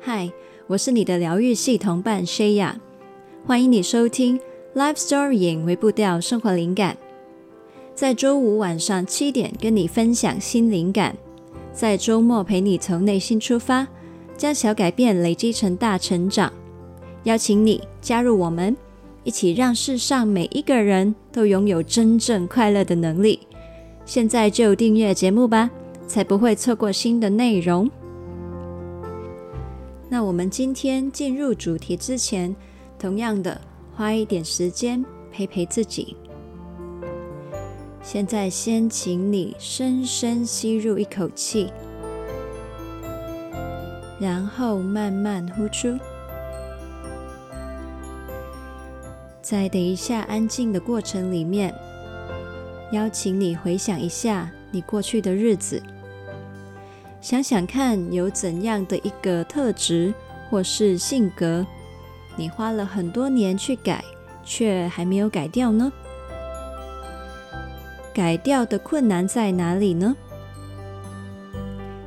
嗨，我是你的疗愈系同伴 Shaya，欢迎你收听 Life Storying 微步调生活灵感，在周五晚上七点跟你分享新灵感，在周末陪你从内心出发，将小改变累积成大成长。邀请你加入我们，一起让世上每一个人都拥有真正快乐的能力。现在就订阅节目吧，才不会错过新的内容。那我们今天进入主题之前，同样的花一点时间陪陪自己。现在先请你深深吸入一口气，然后慢慢呼出。在等一下安静的过程里面，邀请你回想一下你过去的日子。想想看，有怎样的一个特质或是性格，你花了很多年去改，却还没有改掉呢？改掉的困难在哪里呢？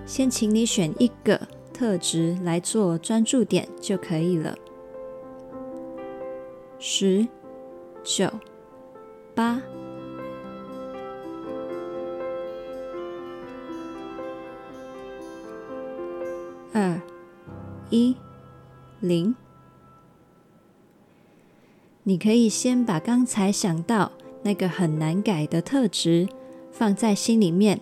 先请你选一个特质来做专注点就可以了。十、九、八。二一零，你可以先把刚才想到那个很难改的特质放在心里面。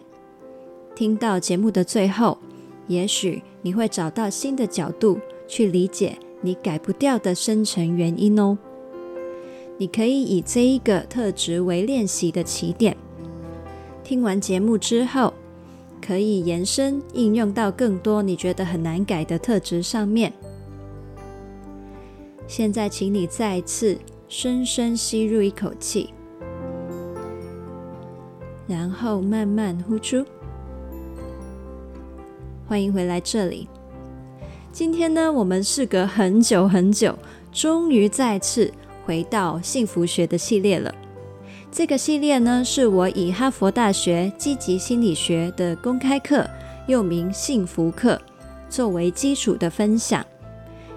听到节目的最后，也许你会找到新的角度去理解你改不掉的深层原因哦。你可以以这一个特质为练习的起点。听完节目之后，可以延伸应用到更多你觉得很难改的特质上面。现在，请你再次深深吸入一口气，然后慢慢呼出。欢迎回来这里。今天呢，我们事隔很久很久，终于再次回到幸福学的系列了。这个系列呢，是我以哈佛大学积极心理学的公开课，又名幸福课，作为基础的分享。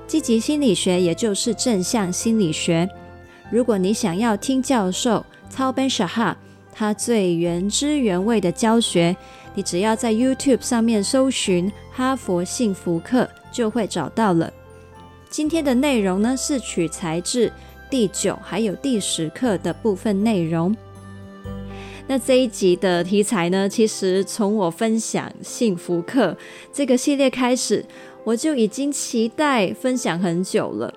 积极心理学也就是正向心理学。如果你想要听教授 Tal Ben-Shahar 他最原汁原味的教学，你只要在 YouTube 上面搜寻“哈佛幸福课”就会找到了。今天的内容呢，是取材自。第九还有第十课的部分内容。那这一集的题材呢，其实从我分享幸福课这个系列开始，我就已经期待分享很久了。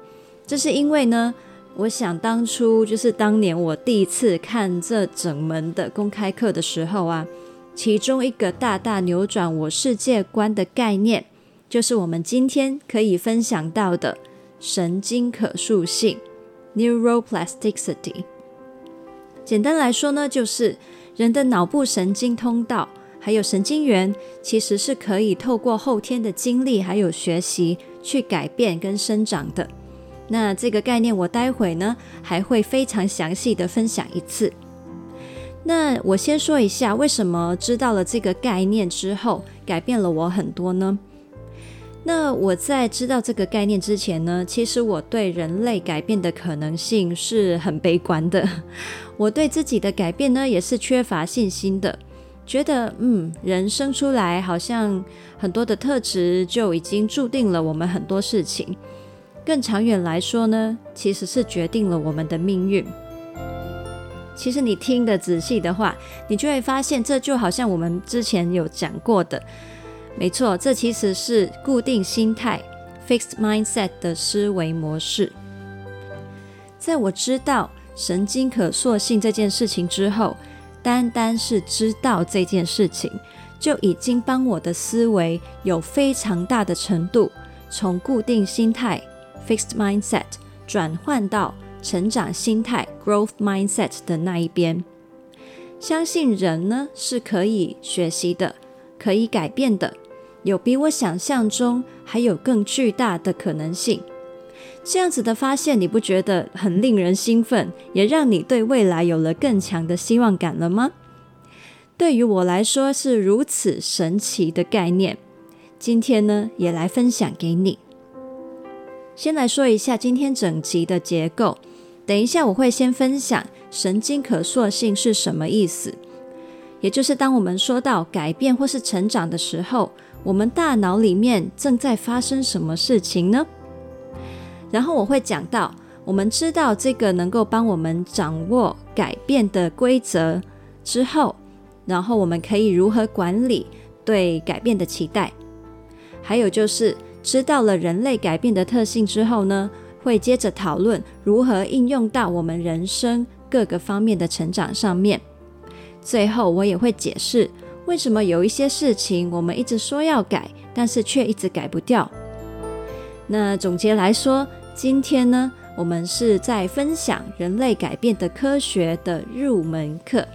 这是因为呢，我想当初就是当年我第一次看这整门的公开课的时候啊，其中一个大大扭转我世界观的概念，就是我们今天可以分享到的神经可塑性。Neuroplasticity，简单来说呢，就是人的脑部神经通道还有神经元，其实是可以透过后天的经历还有学习去改变跟生长的。那这个概念，我待会呢还会非常详细的分享一次。那我先说一下，为什么知道了这个概念之后，改变了我很多呢？那我在知道这个概念之前呢，其实我对人类改变的可能性是很悲观的。我对自己的改变呢，也是缺乏信心的，觉得嗯，人生出来好像很多的特质就已经注定了我们很多事情。更长远来说呢，其实是决定了我们的命运。其实你听得仔细的话，你就会发现，这就好像我们之前有讲过的。没错，这其实是固定心态 （fixed mindset） 的思维模式。在我知道神经可塑性这件事情之后，单单是知道这件事情，就已经帮我的思维有非常大的程度从固定心态 （fixed mindset） 转换到成长心态 （growth mindset） 的那一边。相信人呢是可以学习的，可以改变的。有比我想象中还有更巨大的可能性，这样子的发现，你不觉得很令人兴奋，也让你对未来有了更强的希望感了吗？对于我来说是如此神奇的概念，今天呢也来分享给你。先来说一下今天整集的结构。等一下我会先分享神经可塑性是什么意思，也就是当我们说到改变或是成长的时候，我们大脑里面正在发生什么事情呢？然后我会讲到，我们知道这个能够帮我们掌握改变的规则之后，然后我们可以如何管理对改变的期待，还有就是。知道了人类改变的特性之后呢，会接着讨论如何应用到我们人生各个方面的成长上面。最后，我也会解释为什么有一些事情我们一直说要改，但是却一直改不掉。那总结来说，今天呢，我们是在分享人类改变的科学的入门课。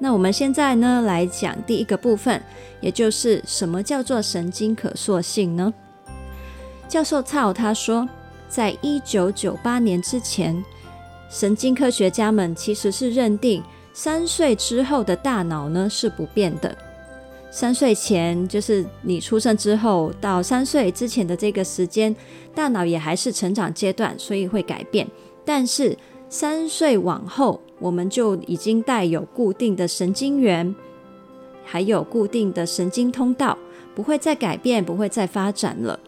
那我们现在呢，来讲第一个部分，也就是什么叫做神经可塑性呢？教授操他说，在一九九八年之前，神经科学家们其实是认定三岁之后的大脑呢是不变的。三岁前就是你出生之后到三岁之前的这个时间，大脑也还是成长阶段，所以会改变。但是三岁往后，我们就已经带有固定的神经元，还有固定的神经通道，不会再改变，不会再发展了。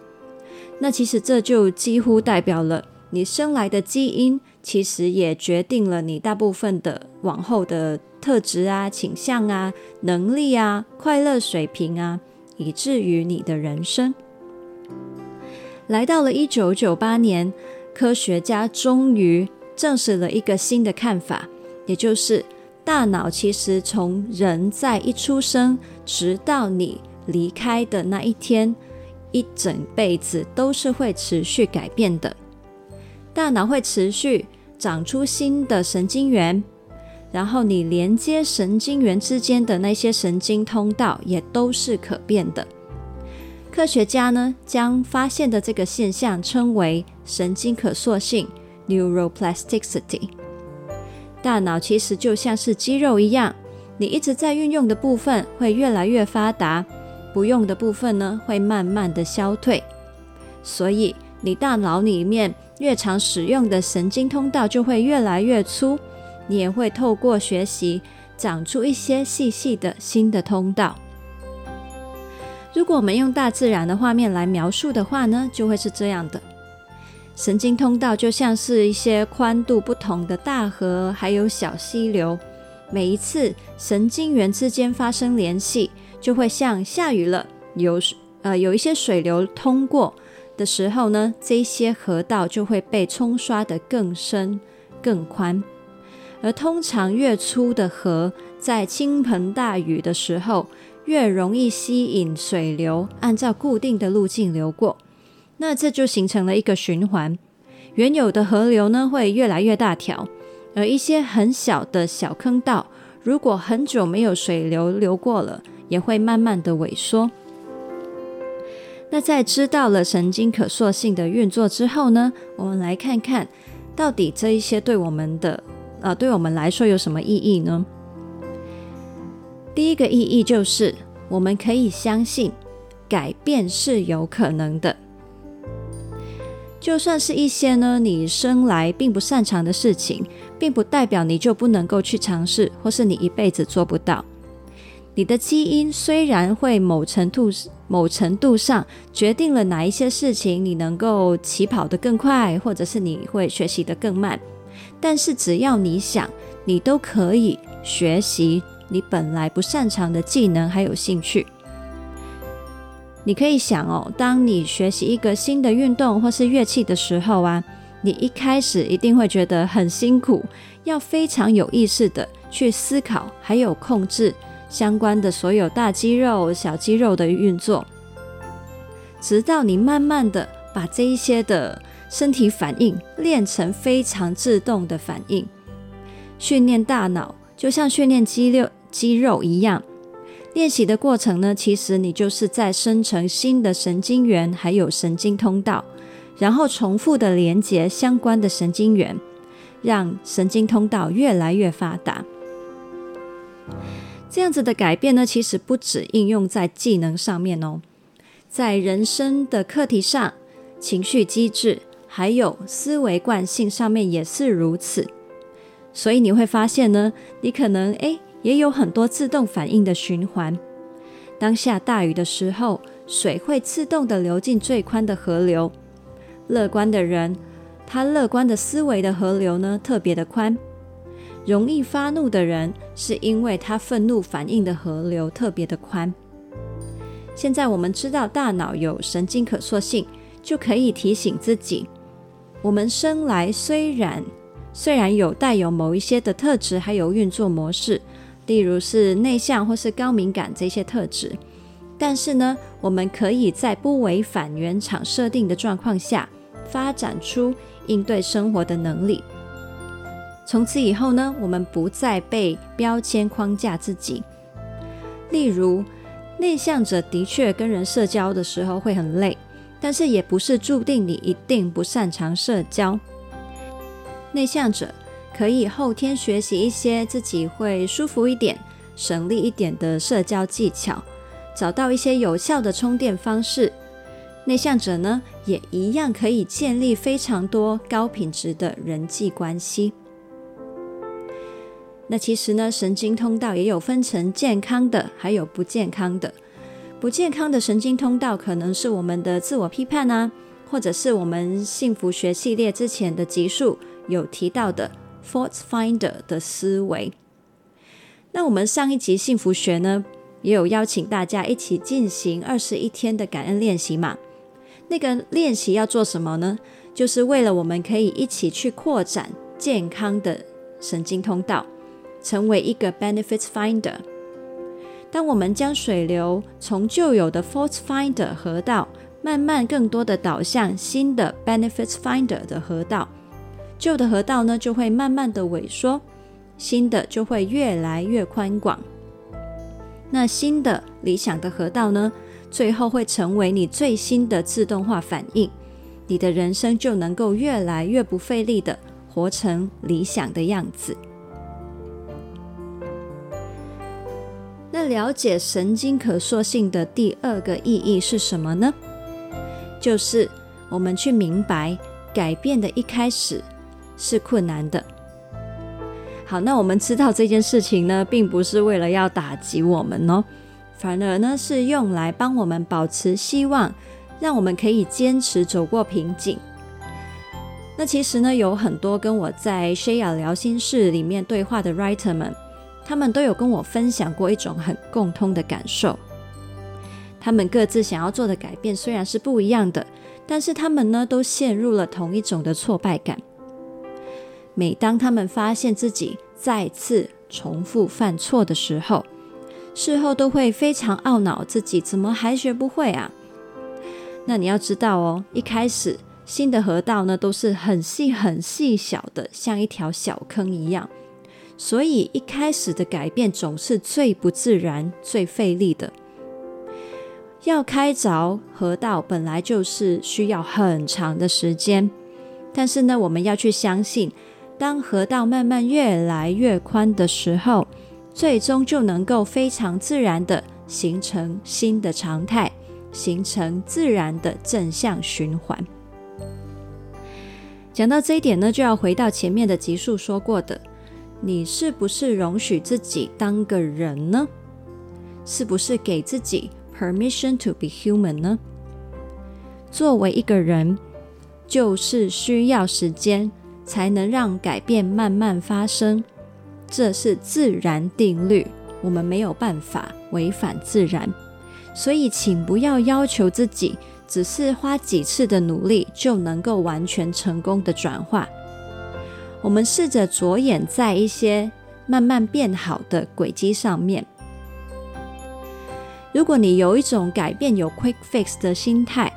那其实这就几乎代表了你生来的基因，其实也决定了你大部分的往后的特质啊、倾向啊、能力啊、快乐水平啊，以至于你的人生。来到了一九九八年，科学家终于证实了一个新的看法。也就是大脑其实从人在一出生，直到你离开的那一天，一整辈子都是会持续改变的。大脑会持续长出新的神经元，然后你连接神经元之间的那些神经通道也都是可变的。科学家呢，将发现的这个现象称为神经可塑性 （neuroplasticity）。大脑其实就像是肌肉一样，你一直在运用的部分会越来越发达，不用的部分呢会慢慢的消退。所以你大脑里面越常使用的神经通道就会越来越粗，你也会透过学习长出一些细细的新的通道。如果我们用大自然的画面来描述的话呢，就会是这样的。神经通道就像是一些宽度不同的大河，还有小溪流。每一次神经元之间发生联系，就会像下雨了，有呃有一些水流通过的时候呢，这些河道就会被冲刷得更深、更宽。而通常越粗的河，在倾盆大雨的时候，越容易吸引水流，按照固定的路径流过。那这就形成了一个循环，原有的河流呢会越来越大条，而一些很小的小坑道，如果很久没有水流流过了，也会慢慢的萎缩。那在知道了神经可塑性的运作之后呢，我们来看看到底这一些对我们的呃对我们来说有什么意义呢？第一个意义就是我们可以相信改变是有可能的。就算是一些呢，你生来并不擅长的事情，并不代表你就不能够去尝试，或是你一辈子做不到。你的基因虽然会某程度、某程度上决定了哪一些事情你能够起跑得更快，或者是你会学习得更慢，但是只要你想，你都可以学习你本来不擅长的技能还有兴趣。你可以想哦，当你学习一个新的运动或是乐器的时候啊，你一开始一定会觉得很辛苦，要非常有意识的去思考，还有控制相关的所有大肌肉、小肌肉的运作，直到你慢慢的把这一些的身体反应练成非常自动的反应。训练大脑就像训练肌肉肌肉一样。练习的过程呢，其实你就是在生成新的神经元，还有神经通道，然后重复的连接相关的神经元，让神经通道越来越发达。这样子的改变呢，其实不止应用在技能上面哦，在人生的课题上，情绪机制，还有思维惯性上面也是如此。所以你会发现呢，你可能诶也有很多自动反应的循环。当下大雨的时候，水会自动的流进最宽的河流。乐观的人，他乐观的思维的河流呢，特别的宽。容易发怒的人，是因为他愤怒反应的河流特别的宽。现在我们知道大脑有神经可塑性，就可以提醒自己：我们生来虽然虽然有带有某一些的特质，还有运作模式，例如是内向或是高敏感这些特质，但是呢，我们可以在不违反原厂设定的状况下，发展出应对生活的能力。从此以后呢，我们不再被标签框架自己。例如，内向者的确跟人社交的时候会很累，但是也不是注定你一定不擅长社交。内向者可以后天学习一些自己会舒服一点、省力一点的社交技巧，找到一些有效的充电方式。内向者呢，也一样可以建立非常多高品质的人际关系。那其实呢，神经通道也有分成健康的，还有不健康的。不健康的神经通道可能是我们的自我批判啊，或者是我们幸福学系列之前的集数有提到的 Fault Finder 的思维。那我们上一集幸福学呢，也有邀请大家一起进行二十一天的感恩练习嘛。那个练习要做什么呢？就是为了我们可以一起去扩展健康的神经通道。成为一个 benefits finder。当我们将水流从旧有的 fault finder 河道，慢慢更多的导向新的 benefits finder 的河道，旧的河道呢就会慢慢的萎缩，新的就会越来越宽广。那新的理想的河道呢，最后会成为你最新的自动化反应，你的人生就能够越来越不费力的活成理想的样子。那了解神经可塑性的第二个意义是什么呢？就是我们去明白改变的一开始是困难的。好，那我们知道这件事情呢，并不是为了要打击我们哦，反而呢是用来帮我们保持希望，让我们可以坚持走过瓶颈。那其实呢，有很多跟我在 Shaya 聊心室里面对话的 writer 们。他们都有跟我分享过一种很共通的感受，他们各自想要做的改变虽然是不一样的，但是他们呢都陷入了同一种的挫败感。每当他们发现自己再次重复犯错的时候，事后都会非常懊恼自己怎么还学不会啊？那你要知道哦，一开始新的河道呢都是很细很细小的，像一条小坑一样。所以一开始的改变总是最不自然、最费力的。要开凿河道本来就是需要很长的时间，但是呢，我们要去相信，当河道慢慢越来越宽的时候，最终就能够非常自然的形成新的常态，形成自然的正向循环。讲到这一点呢，就要回到前面的集数说过的。你是不是容许自己当个人呢？是不是给自己 permission to be human 呢？作为一个人，就是需要时间才能让改变慢慢发生，这是自然定律，我们没有办法违反自然。所以，请不要要求自己，只是花几次的努力就能够完全成功的转化。我们试着着眼在一些慢慢变好的轨迹上面。如果你有一种改变有 quick fix 的心态，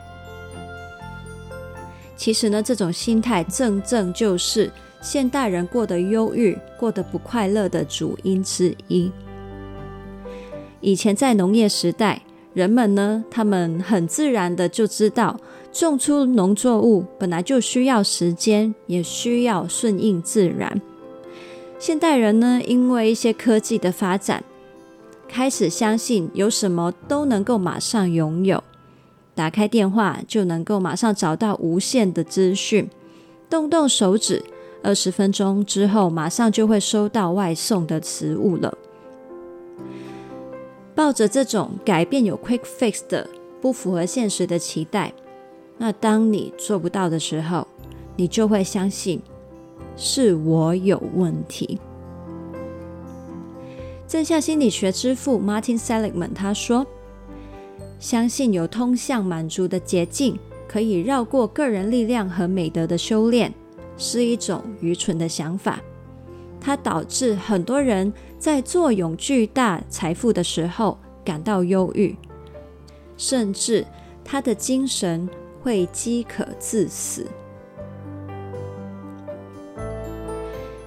其实呢，这种心态正正就是现代人过得忧郁、过得不快乐的主因之一。以前在农业时代，人们呢，他们很自然的就知道。种出农作物本来就需要时间，也需要顺应自然。现代人呢，因为一些科技的发展，开始相信有什么都能够马上拥有，打开电话就能够马上找到无限的资讯，动动手指，二十分钟之后马上就会收到外送的食物了。抱着这种改变有 quick fix 的不符合现实的期待，那当你做不到的时候，你就会相信是我有问题。正向心理学之父 Martin Seligman 他说：“相信有通向满足的捷径，可以绕过个人力量和美德的修炼，是一种愚蠢的想法。它导致很多人在坐拥巨大财富的时候感到忧郁，甚至他的精神会饥渴致死。”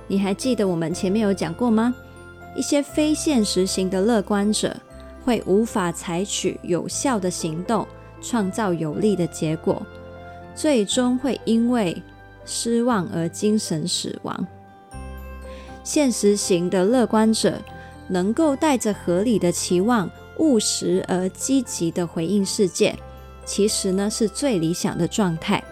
你还记得我们前面有讲过吗？一些非现实型的乐观者会无法采取有效的行动，创造有利的结果，最终会因为失望而精神死亡。现实型的乐观者能够带着合理的期望，务实而积极的回应世界，其实呢是最理想的状态。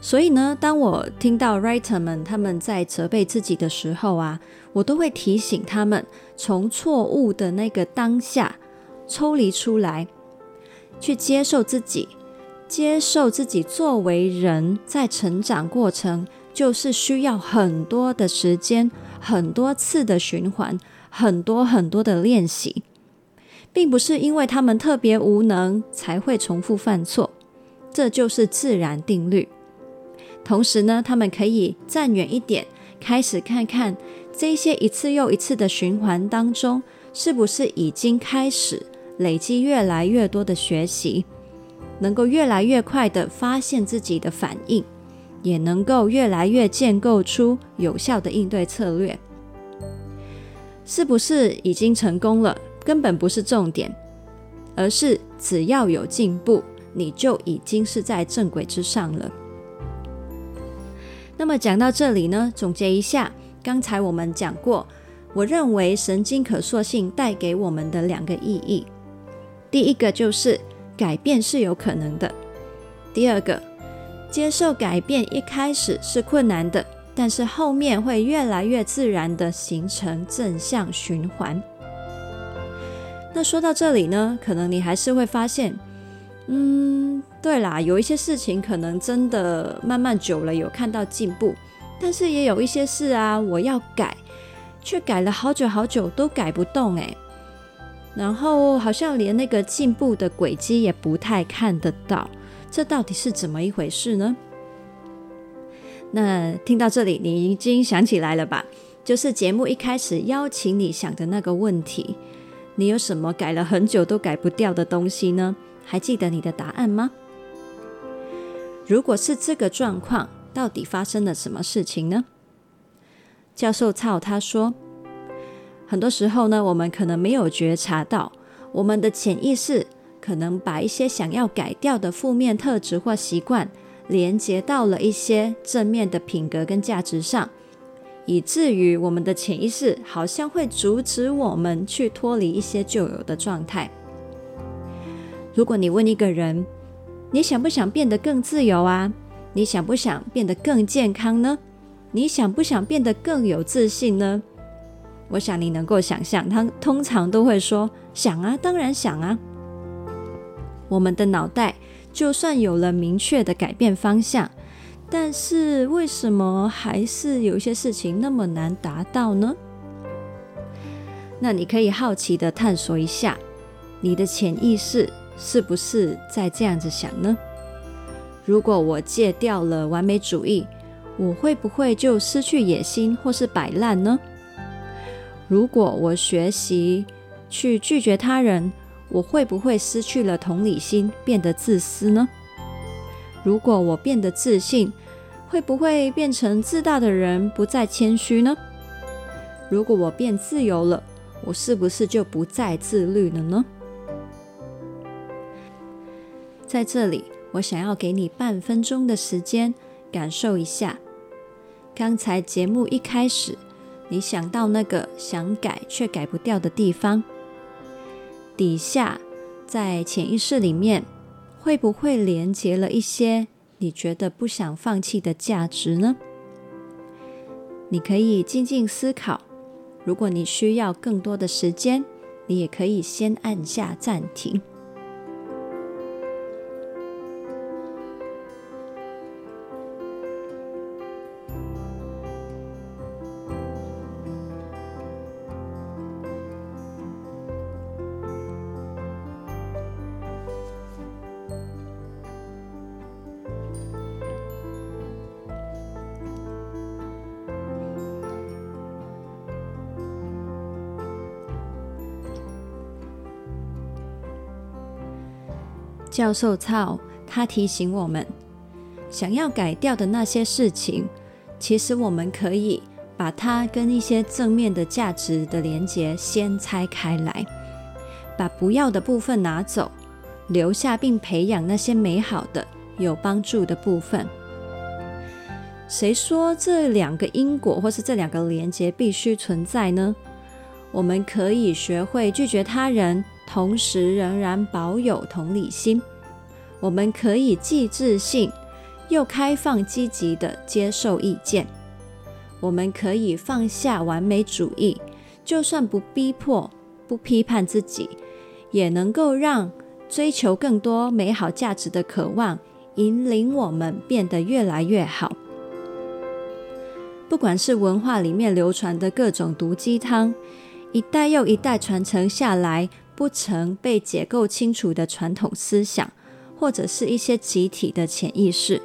所以呢，当我听到 writer 们他们在责备自己的时候啊，我都会提醒他们从错误的那个当下抽离出来，去接受自己，接受自己作为人在成长过程就是需要很多的时间、很多次的循环、很多很多的练习，并不是因为他们特别无能才会重复犯错，这就是自然定律。同时呢，他们可以站远一点，开始看看这些一次又一次的循环当中，是不是已经开始累积越来越多的学习，能够越来越快的发现自己的反应，也能够越来越建构出有效的应对策略。是不是已经成功了，根本不是重点，而是只要有进步，你就已经是在正轨之上了。那么讲到这里呢，总结一下，刚才我们讲过，我认为神经可塑性带给我们的两个意义。第一个就是改变是有可能的；第二个，接受改变一开始是困难的，但是后面会越来越自然的形成正向循环。那说到这里呢，可能你还是会发现，嗯。对啦，有一些事情可能真的慢慢久了有看到进步，但是也有一些事啊，我要改，却改了好久好久都改不动诶。然后好像连那个进步的轨迹也不太看得到，这到底是怎么一回事呢？那听到这里，你已经想起来了吧？就是节目一开始邀请你想的那个问题，你有什么改了很久都改不掉的东西呢？还记得你的答案吗？如果是这个状况，到底发生了什么事情呢？教授操他说，很多时候呢，我们可能没有觉察到，我们的潜意识可能把一些想要改掉的负面特质或习惯，连接到了一些正面的品格跟价值上，以至于我们的潜意识好像会阻止我们去脱离一些旧有的状态。如果你问一个人，你想不想变得更自由啊？你想不想变得更健康呢？你想不想变得更有自信呢？我想你能够想象，他通常都会说想啊，当然想啊。我们的脑袋就算有了明确的改变方向，但是为什么还是有一些事情那么难达到呢？那你可以好奇地探索一下你的潜意识。是不是在这样子想呢？如果我戒掉了完美主义，我会不会就失去野心或是摆烂呢？如果我学习去拒绝他人，我会不会失去了同理心，变得自私呢？如果我变得自信，会不会变成自大的人，不再谦虚呢？如果我变自由了，我是不是就不再自律了呢？在这里，我想要给你半分钟的时间，感受一下刚才节目一开始你想到那个想改却改不掉的地方，底下在潜意识里面会不会连接了一些你觉得不想放弃的价值呢？你可以静静思考。如果你需要更多的时间，你也可以先按下暂停。教授操，他提醒我们，想要改掉的那些事情，其实我们可以把它跟一些正面的价值的连结先拆开来，把不要的部分拿走，留下并培养那些美好的、有帮助的部分。谁说这两个因果或是这两个连结必须存在呢？我们可以学会拒绝他人。同时，仍然保有同理心。我们可以既自信又开放、积极地接受意见。我们可以放下完美主义，就算不逼迫、不批判自己，也能够让追求更多美好价值的渴望引领我们变得越来越好。不管是文化里面流传的各种毒鸡汤，一代又一代传承下来。不曾被解构清楚的传统思想，或者是一些集体的潜意识，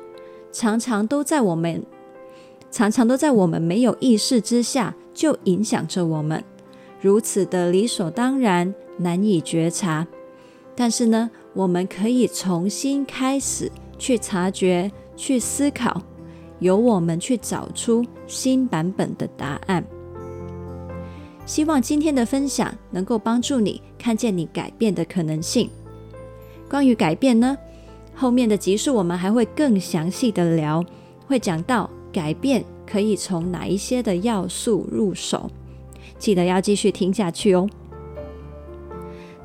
常常都在我们，常常都在我们没有意识之下就影响着我们，如此的理所当然，难以觉察。但是呢，我们可以重新开始去察觉、去思考，由我们去找出新版本的答案。希望今天的分享能够帮助你看见你改变的可能性。关于改变呢，后面的集数我们还会更详细的聊，会讲到改变可以从哪一些的要素入手，记得要继续听下去哦。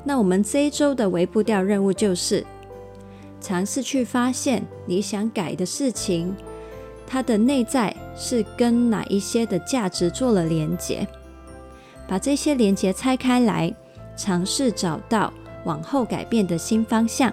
那我们这一周的微步调任务就是尝试去发现你想改的事情，它的内在是跟哪一些的价值做了连结。把这些连结拆开来，尝试找到往后改变的新方向。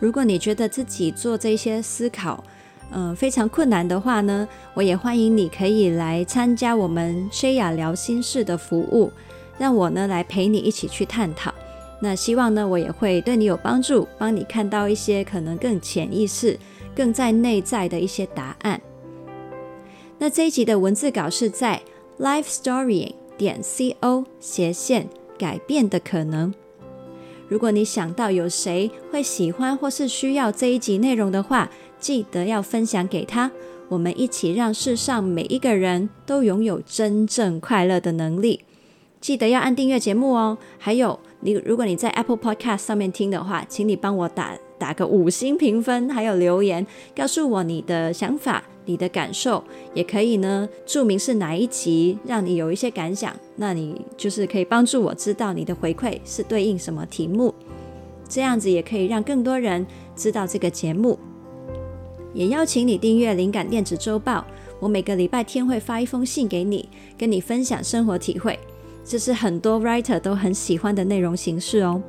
如果你觉得自己做这些思考，嗯、非常困难的话呢，我也欢迎你可以来参加我们 Shaya 疗心事的服务，让我呢来陪你一起去探讨。那希望呢，我也会对你有帮助，帮你看到一些可能更潜意识、更在内在的一些答案。那这一集的文字稿是在。Life Story 点 co 斜线改变的可能。如果你想到有谁会喜欢或是需要这一集内容的话，记得要分享给他。我们一起让世上每一个人都拥有真正快乐的能力。记得要按订阅节目哦。还有，你如果你在 Apple Podcast 上面听的话，请你帮我打打个五星评分，还有留言，告诉我你的想法。你的感受也可以呢，注明是哪一集让你有一些感想，那你就是可以帮助我知道你的回馈是对应什么题目，这样子也可以让更多人知道这个节目。也邀请你订阅灵感电子周报，我每个礼拜天会发一封信给你，跟你分享生活体会，这是很多 writer 都很喜欢的内容形式哦。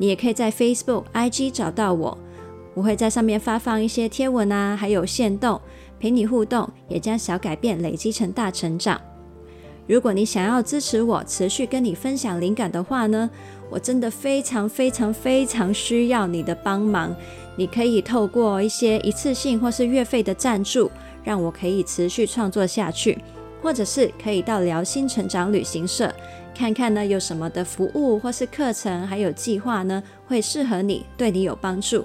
你也可以在 Facebook、IG 找到我，我会在上面发放一些贴文啊，还有限动。陪你互动，也将小改变累积成大成长。如果你想要支持我，持续跟你分享灵感的话呢，我真的非常非常非常需要你的帮忙。你可以透过一些一次性或是月费的赞助，让我可以持续创作下去，或者是可以到辽心成长旅行社看看呢，有什么的服务或是课程，还有计划呢，会适合你，对你有帮助。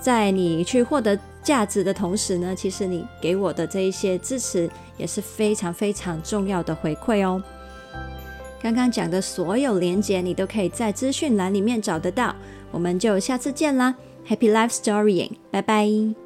在你去获得价值的同时呢，其实你给我的这一些支持也是非常非常重要的回馈哦。刚刚讲的所有连接，你都可以在资讯栏里面找得到。我们就下次见啦，Happy Life Storying，拜拜。